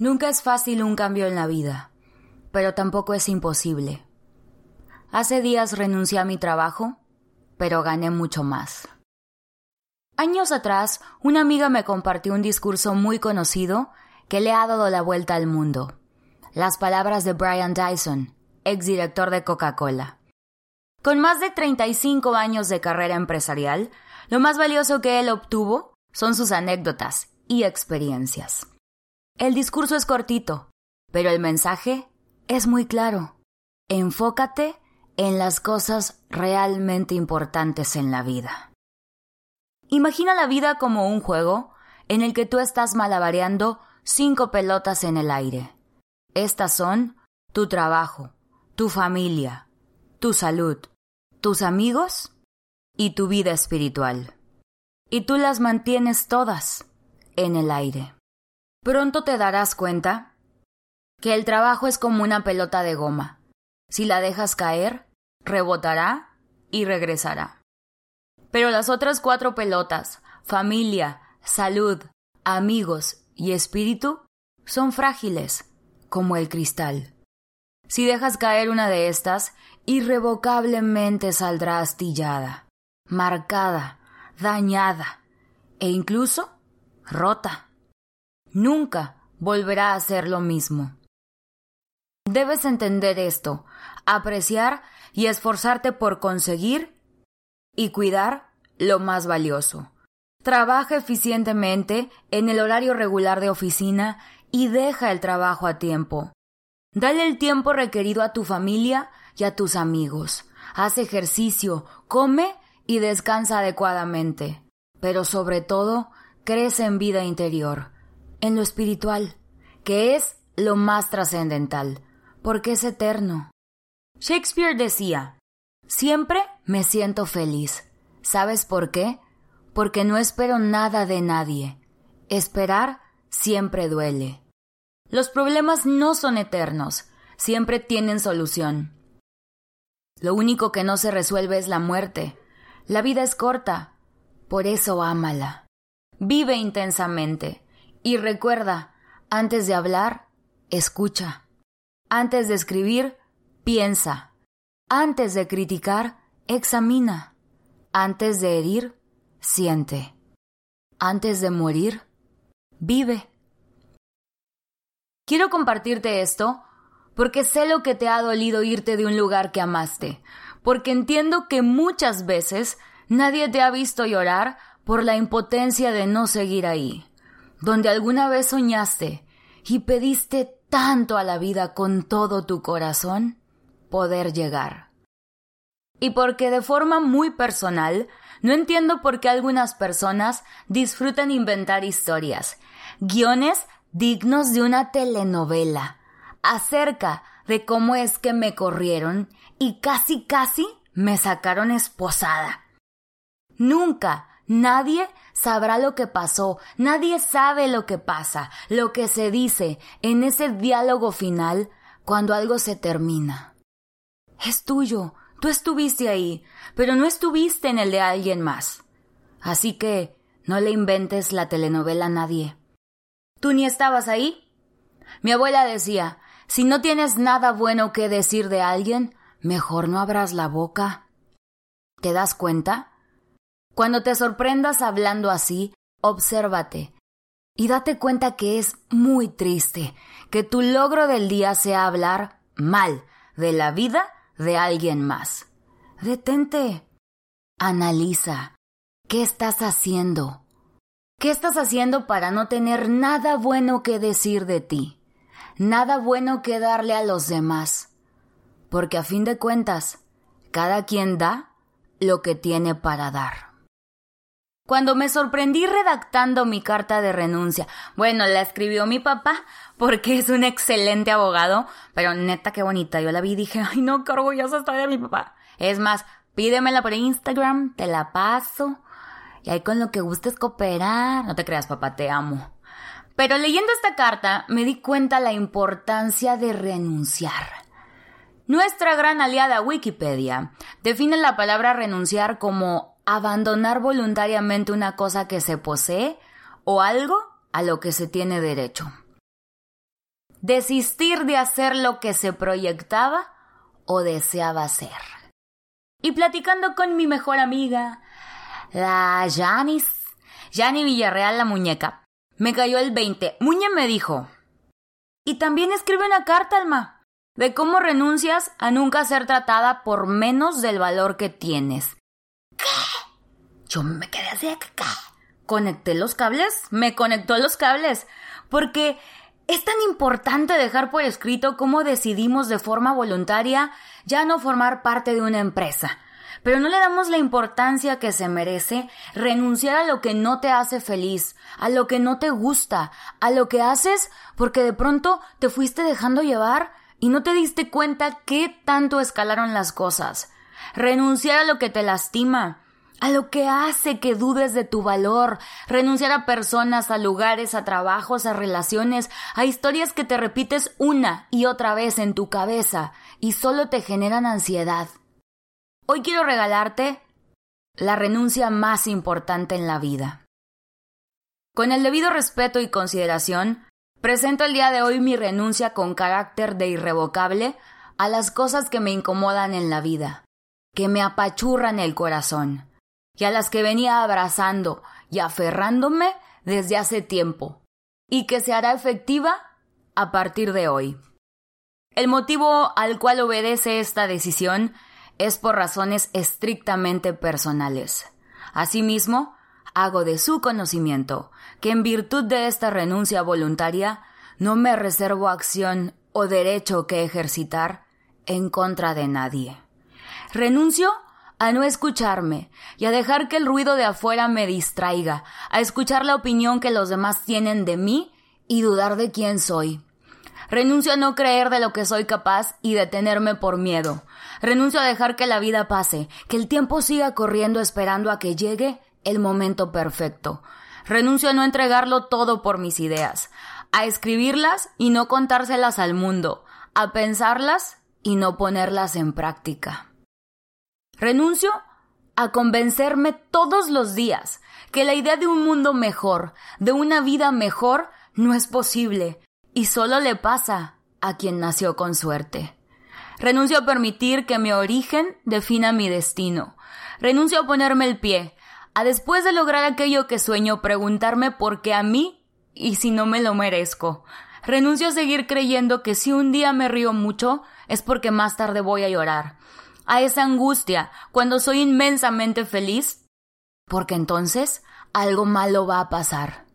Nunca es fácil un cambio en la vida, pero tampoco es imposible. Hace días renuncié a mi trabajo, pero gané mucho más. Años atrás, una amiga me compartió un discurso muy conocido que le ha dado la vuelta al mundo. Las palabras de Brian Dyson, exdirector de Coca-Cola. Con más de 35 años de carrera empresarial, lo más valioso que él obtuvo son sus anécdotas y experiencias. El discurso es cortito, pero el mensaje es muy claro. Enfócate en las cosas realmente importantes en la vida. Imagina la vida como un juego en el que tú estás malabareando cinco pelotas en el aire. Estas son tu trabajo, tu familia, tu salud, tus amigos y tu vida espiritual. Y tú las mantienes todas en el aire. Pronto te darás cuenta que el trabajo es como una pelota de goma. Si la dejas caer, rebotará y regresará. Pero las otras cuatro pelotas, familia, salud, amigos y espíritu, son frágiles, como el cristal. Si dejas caer una de estas, irrevocablemente saldrá astillada, marcada, dañada e incluso rota. Nunca volverá a ser lo mismo. Debes entender esto, apreciar y esforzarte por conseguir y cuidar lo más valioso. Trabaja eficientemente en el horario regular de oficina y deja el trabajo a tiempo. Dale el tiempo requerido a tu familia y a tus amigos. Haz ejercicio, come y descansa adecuadamente. Pero sobre todo, crece en vida interior, en lo espiritual, que es lo más trascendental, porque es eterno. Shakespeare decía, Siempre me siento feliz. ¿Sabes por qué? Porque no espero nada de nadie. Esperar siempre duele. Los problemas no son eternos, siempre tienen solución. Lo único que no se resuelve es la muerte. La vida es corta, por eso ámala. Vive intensamente y recuerda, antes de hablar, escucha. Antes de escribir, piensa. Antes de criticar, examina. Antes de herir, siente. Antes de morir, vive. Quiero compartirte esto porque sé lo que te ha dolido irte de un lugar que amaste, porque entiendo que muchas veces nadie te ha visto llorar por la impotencia de no seguir ahí, donde alguna vez soñaste y pediste tanto a la vida con todo tu corazón poder llegar. Y porque de forma muy personal, no entiendo por qué algunas personas disfrutan inventar historias, guiones dignos de una telenovela, acerca de cómo es que me corrieron y casi casi me sacaron esposada. Nunca nadie sabrá lo que pasó, nadie sabe lo que pasa, lo que se dice en ese diálogo final cuando algo se termina. Es tuyo, tú estuviste ahí, pero no estuviste en el de alguien más. Así que no le inventes la telenovela a nadie. ¿Tú ni estabas ahí? Mi abuela decía, si no tienes nada bueno que decir de alguien, mejor no abras la boca. ¿Te das cuenta? Cuando te sorprendas hablando así, obsérvate y date cuenta que es muy triste que tu logro del día sea hablar mal de la vida de alguien más. Detente. Analiza. ¿Qué estás haciendo? ¿Qué estás haciendo para no tener nada bueno que decir de ti? nada bueno que darle a los demás, porque a fin de cuentas, cada quien da lo que tiene para dar. Cuando me sorprendí redactando mi carta de renuncia, bueno, la escribió mi papá porque es un excelente abogado, pero neta qué bonita, yo la vi y dije, ay no, qué orgullosa estoy de mi papá. Es más, pídemela por Instagram, te la paso, y ahí con lo que gustes cooperar. No te creas, papá, te amo. Pero leyendo esta carta me di cuenta la importancia de renunciar. Nuestra gran aliada Wikipedia define la palabra renunciar como abandonar voluntariamente una cosa que se posee o algo a lo que se tiene derecho. desistir de hacer lo que se proyectaba o deseaba hacer. Y platicando con mi mejor amiga, la Janis, Jani Villarreal la muñeca, me cayó el 20. Muñe me dijo, y también escribe una carta, Alma, de cómo renuncias a nunca ser tratada por menos del valor que tienes. Yo me quedé así, ¿qué? Conecté los cables, me conectó los cables, porque es tan importante dejar por escrito cómo decidimos de forma voluntaria ya no formar parte de una empresa. Pero no le damos la importancia que se merece renunciar a lo que no te hace feliz, a lo que no te gusta, a lo que haces porque de pronto te fuiste dejando llevar y no te diste cuenta qué tanto escalaron las cosas. Renunciar a lo que te lastima, a lo que hace que dudes de tu valor, renunciar a personas, a lugares, a trabajos, a relaciones, a historias que te repites una y otra vez en tu cabeza y solo te generan ansiedad. Hoy quiero regalarte la renuncia más importante en la vida. Con el debido respeto y consideración, presento el día de hoy mi renuncia con carácter de irrevocable a las cosas que me incomodan en la vida, que me apachurran el corazón y a las que venía abrazando y aferrándome desde hace tiempo, y que se hará efectiva a partir de hoy. El motivo al cual obedece esta decisión es por razones estrictamente personales. Asimismo, hago de su conocimiento que en virtud de esta renuncia voluntaria no me reservo acción o derecho que ejercitar en contra de nadie. Renuncio a no escucharme y a dejar que el ruido de afuera me distraiga, a escuchar la opinión que los demás tienen de mí y dudar de quién soy. Renuncio a no creer de lo que soy capaz y detenerme por miedo. Renuncio a dejar que la vida pase, que el tiempo siga corriendo esperando a que llegue el momento perfecto. Renuncio a no entregarlo todo por mis ideas, a escribirlas y no contárselas al mundo, a pensarlas y no ponerlas en práctica. Renuncio a convencerme todos los días que la idea de un mundo mejor, de una vida mejor, no es posible y solo le pasa a quien nació con suerte. Renuncio a permitir que mi origen defina mi destino. Renuncio a ponerme el pie, a después de lograr aquello que sueño preguntarme por qué a mí y si no me lo merezco. Renuncio a seguir creyendo que si un día me río mucho es porque más tarde voy a llorar a esa angustia cuando soy inmensamente feliz? Porque entonces algo malo va a pasar.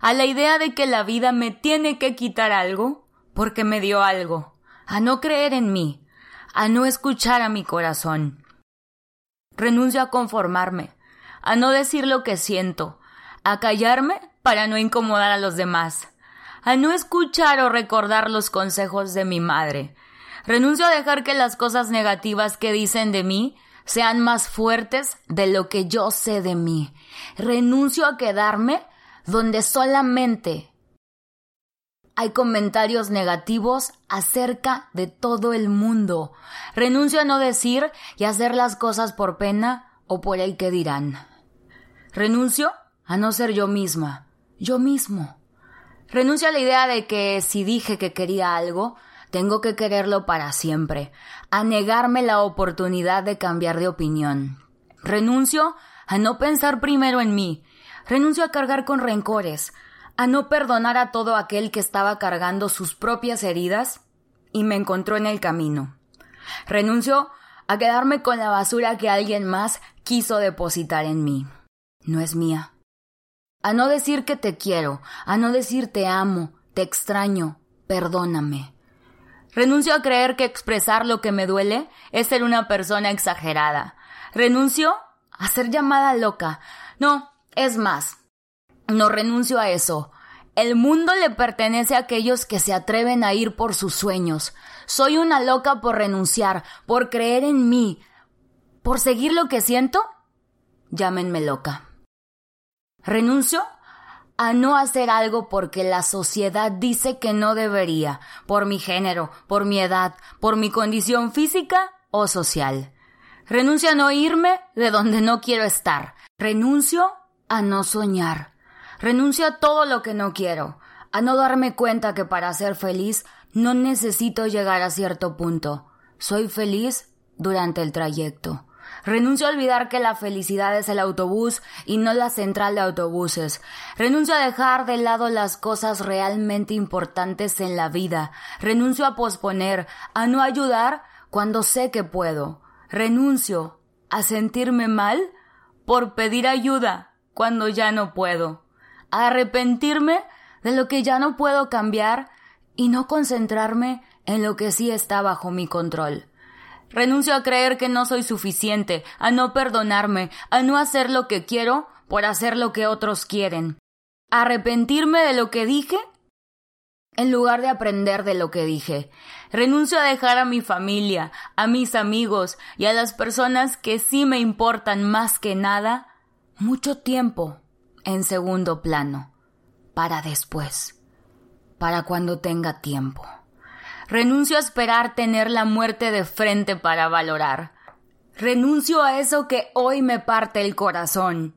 A la idea de que la vida me tiene que quitar algo porque me dio algo. A no creer en mí. A no escuchar a mi corazón. Renuncio a conformarme. A no decir lo que siento. A callarme para no incomodar a los demás. A no escuchar o recordar los consejos de mi madre Renuncio a dejar que las cosas negativas que dicen de mí sean más fuertes de lo que yo sé de mí. Renuncio a quedarme donde solamente hay comentarios negativos acerca de todo el mundo. Renuncio a no decir y hacer las cosas por pena o por el que dirán. Renuncio a no ser yo misma, yo mismo. Renuncio a la idea de que si dije que quería algo, tengo que quererlo para siempre, a negarme la oportunidad de cambiar de opinión. Renuncio a no pensar primero en mí, renuncio a cargar con rencores, a no perdonar a todo aquel que estaba cargando sus propias heridas y me encontró en el camino. Renuncio a quedarme con la basura que alguien más quiso depositar en mí. No es mía. A no decir que te quiero, a no decir te amo, te extraño, perdóname. Renuncio a creer que expresar lo que me duele es ser una persona exagerada. Renuncio a ser llamada loca. No, es más. No renuncio a eso. El mundo le pertenece a aquellos que se atreven a ir por sus sueños. Soy una loca por renunciar, por creer en mí, por seguir lo que siento. Llámenme loca. Renuncio a no hacer algo porque la sociedad dice que no debería, por mi género, por mi edad, por mi condición física o social. Renuncio a no irme de donde no quiero estar. Renuncio a no soñar. Renuncio a todo lo que no quiero, a no darme cuenta que para ser feliz no necesito llegar a cierto punto. Soy feliz durante el trayecto. Renuncio a olvidar que la felicidad es el autobús y no la central de autobuses. Renuncio a dejar de lado las cosas realmente importantes en la vida. Renuncio a posponer, a no ayudar cuando sé que puedo. Renuncio a sentirme mal por pedir ayuda cuando ya no puedo. A arrepentirme de lo que ya no puedo cambiar y no concentrarme en lo que sí está bajo mi control. Renuncio a creer que no soy suficiente, a no perdonarme, a no hacer lo que quiero por hacer lo que otros quieren. Arrepentirme de lo que dije en lugar de aprender de lo que dije. Renuncio a dejar a mi familia, a mis amigos y a las personas que sí me importan más que nada mucho tiempo en segundo plano, para después, para cuando tenga tiempo. Renuncio a esperar tener la muerte de frente para valorar. Renuncio a eso que hoy me parte el corazón.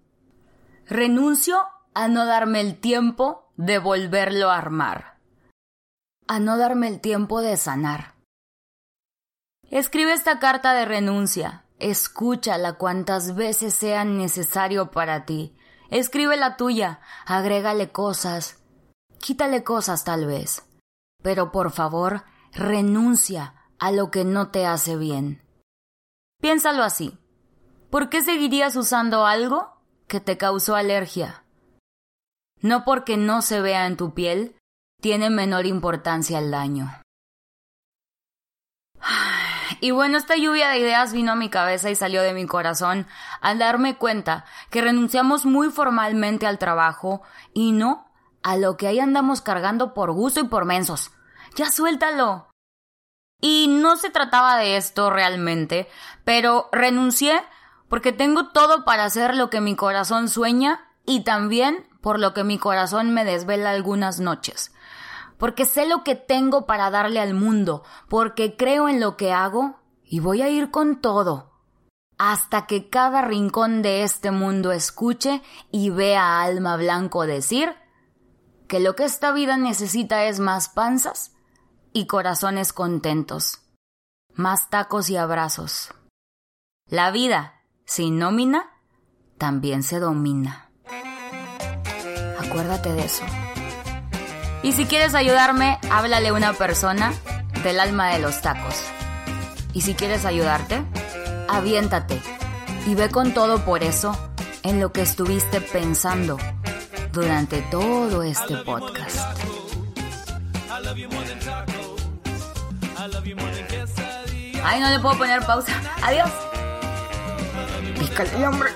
Renuncio a no darme el tiempo de volverlo a armar. A no darme el tiempo de sanar. Escribe esta carta de renuncia. Escúchala cuantas veces sea necesario para ti. Escribe la tuya. Agrégale cosas. Quítale cosas tal vez. Pero por favor, renuncia a lo que no te hace bien. Piénsalo así. ¿Por qué seguirías usando algo que te causó alergia? No porque no se vea en tu piel, tiene menor importancia el daño. Y bueno, esta lluvia de ideas vino a mi cabeza y salió de mi corazón al darme cuenta que renunciamos muy formalmente al trabajo y no a lo que ahí andamos cargando por gusto y por mensos. Ya suéltalo. Y no se trataba de esto realmente, pero renuncié porque tengo todo para hacer lo que mi corazón sueña y también por lo que mi corazón me desvela algunas noches. Porque sé lo que tengo para darle al mundo, porque creo en lo que hago y voy a ir con todo, hasta que cada rincón de este mundo escuche y vea a Alma Blanco decir que lo que esta vida necesita es más panzas y corazones contentos, más tacos y abrazos. La vida, sin nómina, también se domina. Acuérdate de eso. Y si quieres ayudarme, háblale a una persona del alma de los tacos. Y si quieres ayudarte, aviéntate y ve con todo por eso en lo que estuviste pensando durante todo este podcast. Ay, no le puedo poner pausa. Adiós. Pícale, hombre.